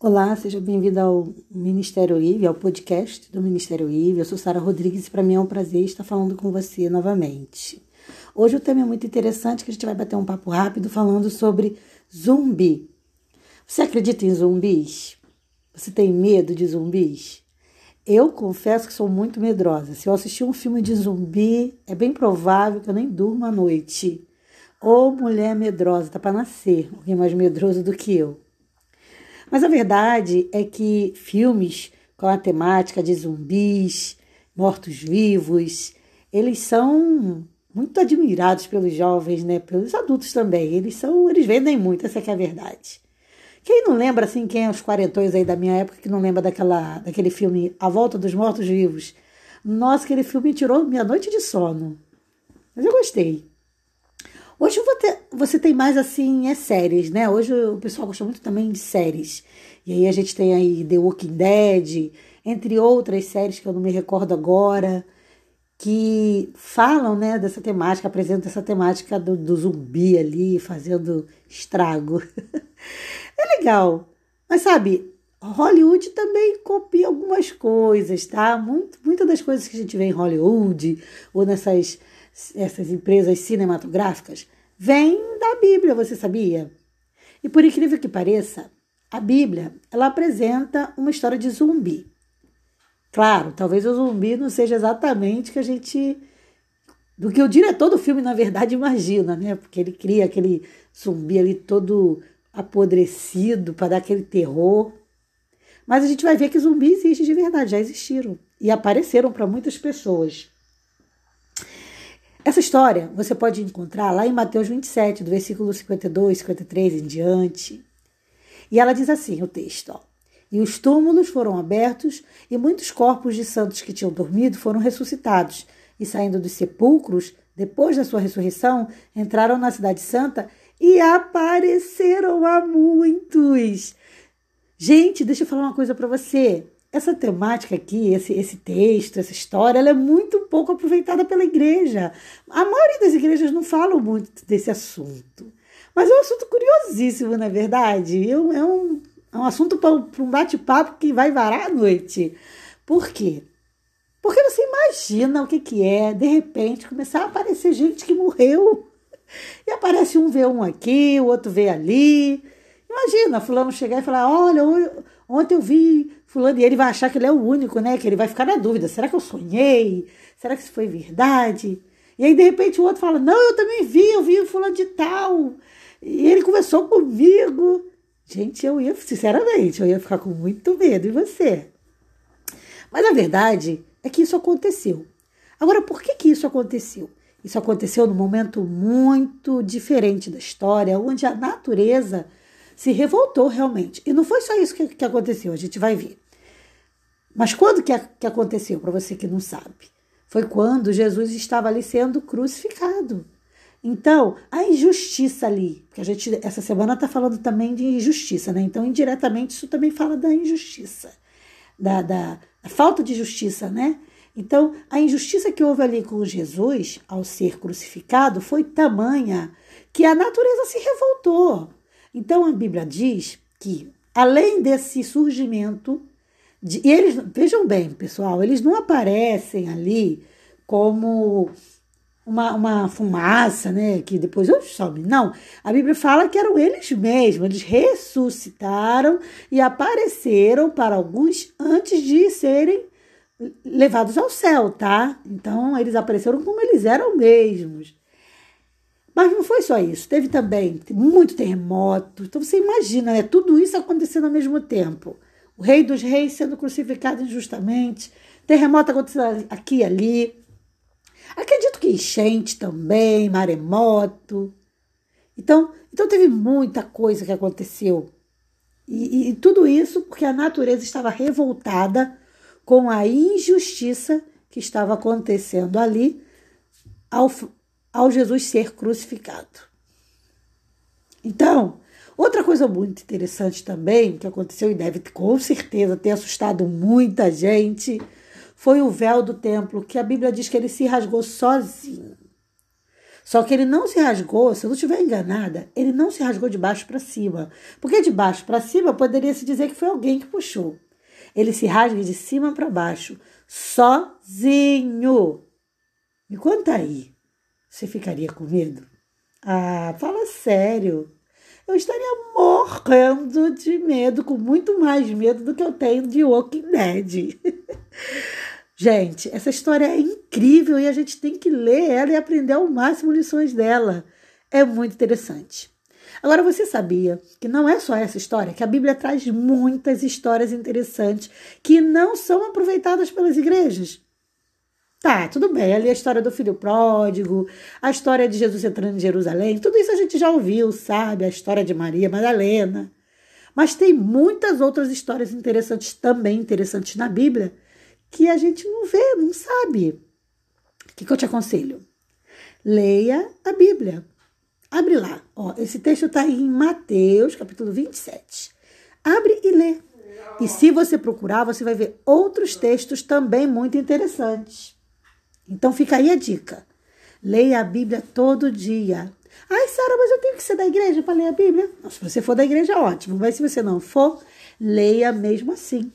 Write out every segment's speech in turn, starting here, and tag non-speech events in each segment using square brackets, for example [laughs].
Olá, seja bem-vindo ao Ministério IVE, ao podcast do Ministério IVE. Eu sou Sara Rodrigues e para mim é um prazer estar falando com você novamente. Hoje o tema é muito interessante que a gente vai bater um papo rápido falando sobre zumbi. Você acredita em zumbis? Você tem medo de zumbis? Eu confesso que sou muito medrosa. Se eu assistir um filme de zumbi, é bem provável que eu nem durma à noite. Ou mulher medrosa, tá para nascer, alguém mais medroso do que eu. Mas a verdade é que filmes com a temática de zumbis, mortos-vivos, eles são muito admirados pelos jovens, né? Pelos adultos também. Eles são, eles vendem muito, essa é a verdade. Quem não lembra, assim, quem é os quarentões aí da minha época, que não lembra daquela, daquele filme A Volta dos Mortos-Vivos? Nossa, aquele filme tirou minha noite de sono. Mas eu gostei. Hoje você tem mais assim, é séries, né? Hoje o pessoal gosta muito também de séries. E aí a gente tem aí The Walking Dead, entre outras séries que eu não me recordo agora, que falam, né, dessa temática, apresentam essa temática do, do zumbi ali, fazendo estrago. [laughs] é legal. Mas sabe, Hollywood também copia algumas coisas, tá? Muito, muitas das coisas que a gente vê em Hollywood ou nessas essas empresas cinematográficas, vem da Bíblia, você sabia? E por incrível que pareça, a Bíblia ela apresenta uma história de zumbi. Claro, talvez o zumbi não seja exatamente que a gente do que o diretor do filme na verdade imagina, né? Porque ele cria aquele zumbi ali todo apodrecido para dar aquele terror. Mas a gente vai ver que zumbi existe de verdade, já existiram e apareceram para muitas pessoas. Essa história você pode encontrar lá em Mateus 27, do versículo 52, 53 em diante. E ela diz assim: o texto, ó, E os túmulos foram abertos, e muitos corpos de santos que tinham dormido foram ressuscitados, e saindo dos sepulcros, depois da sua ressurreição, entraram na Cidade Santa e apareceram a muitos. Gente, deixa eu falar uma coisa para você essa temática aqui, esse, esse texto, essa história, ela é muito pouco aproveitada pela igreja. A maioria das igrejas não falam muito desse assunto. Mas é um assunto curiosíssimo, na é verdade. É um, é um, é um assunto para um bate-papo que vai varar à noite. Por quê? Porque você imagina o que, que é, de repente, começar a aparecer gente que morreu. E aparece um vê um aqui, o outro vê ali. Imagina, fulano chegar e falar: olha, ontem eu vi fulano, e ele vai achar que ele é o único, né? Que ele vai ficar na dúvida: será que eu sonhei? Será que isso foi verdade? E aí, de repente, o outro fala: não, eu também vi, eu vi o fulano de tal. E ele conversou comigo. Gente, eu ia, sinceramente, eu ia ficar com muito medo. E você? Mas a verdade é que isso aconteceu. Agora, por que, que isso aconteceu? Isso aconteceu num momento muito diferente da história, onde a natureza se revoltou realmente. E não foi só isso que, que aconteceu, a gente vai ver. Mas quando que, que aconteceu, para você que não sabe? Foi quando Jesus estava ali sendo crucificado. Então, a injustiça ali, porque a gente essa semana está falando também de injustiça, né? Então, indiretamente, isso também fala da injustiça, da, da, da falta de justiça, né? Então, a injustiça que houve ali com Jesus ao ser crucificado foi tamanha que a natureza se revoltou. Então a Bíblia diz que, além desse surgimento, de, e eles, vejam bem, pessoal, eles não aparecem ali como uma, uma fumaça, né? Que depois eu some. Não, a Bíblia fala que eram eles mesmos, eles ressuscitaram e apareceram para alguns antes de serem levados ao céu, tá? Então eles apareceram como eles eram mesmos. Mas não foi só isso, teve também muito terremoto. Então você imagina, né? Tudo isso acontecendo ao mesmo tempo. O rei dos reis sendo crucificado injustamente, terremoto acontecendo aqui e ali. Acredito que enchente também, maremoto. Então, então teve muita coisa que aconteceu. E, e, e tudo isso porque a natureza estava revoltada com a injustiça que estava acontecendo ali ao, ao Jesus ser crucificado. Então, outra coisa muito interessante também que aconteceu e deve com certeza ter assustado muita gente foi o véu do templo, que a Bíblia diz que ele se rasgou sozinho. Só que ele não se rasgou, se eu não estiver enganada, ele não se rasgou de baixo para cima. Porque de baixo para cima poderia se dizer que foi alguém que puxou. Ele se rasga de cima para baixo, sozinho. Me conta aí. Você ficaria com medo? Ah, fala sério. Eu estaria morrendo de medo, com muito mais medo do que eu tenho de Walking Dead. [laughs] Gente, essa história é incrível e a gente tem que ler ela e aprender ao máximo lições dela. É muito interessante. Agora, você sabia que não é só essa história, que a Bíblia traz muitas histórias interessantes que não são aproveitadas pelas igrejas? Tá, tudo bem. Ali a história do filho pródigo, a história de Jesus entrando em Jerusalém, tudo isso a gente já ouviu, sabe? A história de Maria Madalena. Mas tem muitas outras histórias interessantes, também interessantes na Bíblia, que a gente não vê, não sabe. O que, que eu te aconselho? Leia a Bíblia. Abre lá. Ó, esse texto está em Mateus, capítulo 27. Abre e lê. E se você procurar, você vai ver outros textos também muito interessantes. Então fica aí a dica. Leia a Bíblia todo dia. Ai, Sara, mas eu tenho que ser da igreja para ler a Bíblia? Não, se você for da igreja, ótimo. Mas se você não for, leia mesmo assim.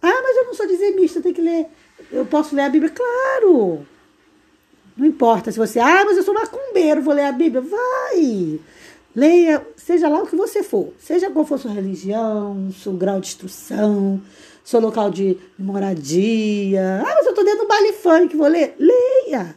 Ah, mas eu não sou dizimista, tem que ler. Eu posso ler a Bíblia? Claro! Não importa se você, ah, mas eu sou macumbeiro, vou ler a Bíblia. Vai! Leia, seja lá o que você for, seja qual for sua religião, seu grau de instrução, seu local de moradia. Ah, mas eu tô dentro do baile funk, vou ler? Leia!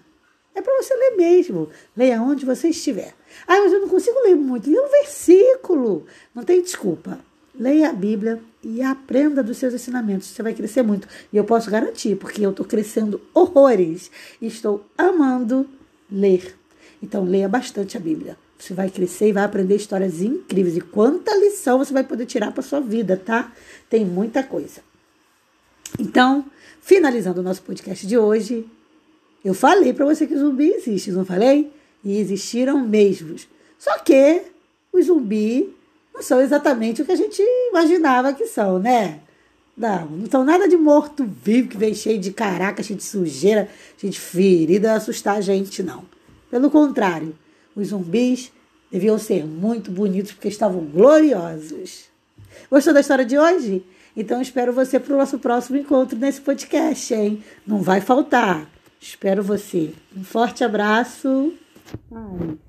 É para você ler mesmo. Leia onde você estiver. Ah, mas eu não consigo ler muito. Lê um versículo. Não tem desculpa. Leia a Bíblia e aprenda dos seus ensinamentos. Você vai crescer muito. E eu posso garantir, porque eu estou crescendo horrores. E estou amando ler. Então, leia bastante a Bíblia. Você vai crescer e vai aprender histórias incríveis. E quanta lição você vai poder tirar para sua vida, tá? Tem muita coisa. Então, finalizando o nosso podcast de hoje, eu falei para você que zumbi existe, não falei? E existiram mesmos. Só que o zumbi não são exatamente o que a gente imaginava que são, né? Não, não são nada de morto-vivo que vem cheio de caraca, cheio de sujeira, cheio de ferida, assustar a gente, não. Pelo contrário, os zumbis deviam ser muito bonitos porque estavam gloriosos. Gostou da história de hoje? Então espero você para o nosso próximo encontro nesse podcast, hein? Não vai faltar. Espero você. Um forte abraço. Ai.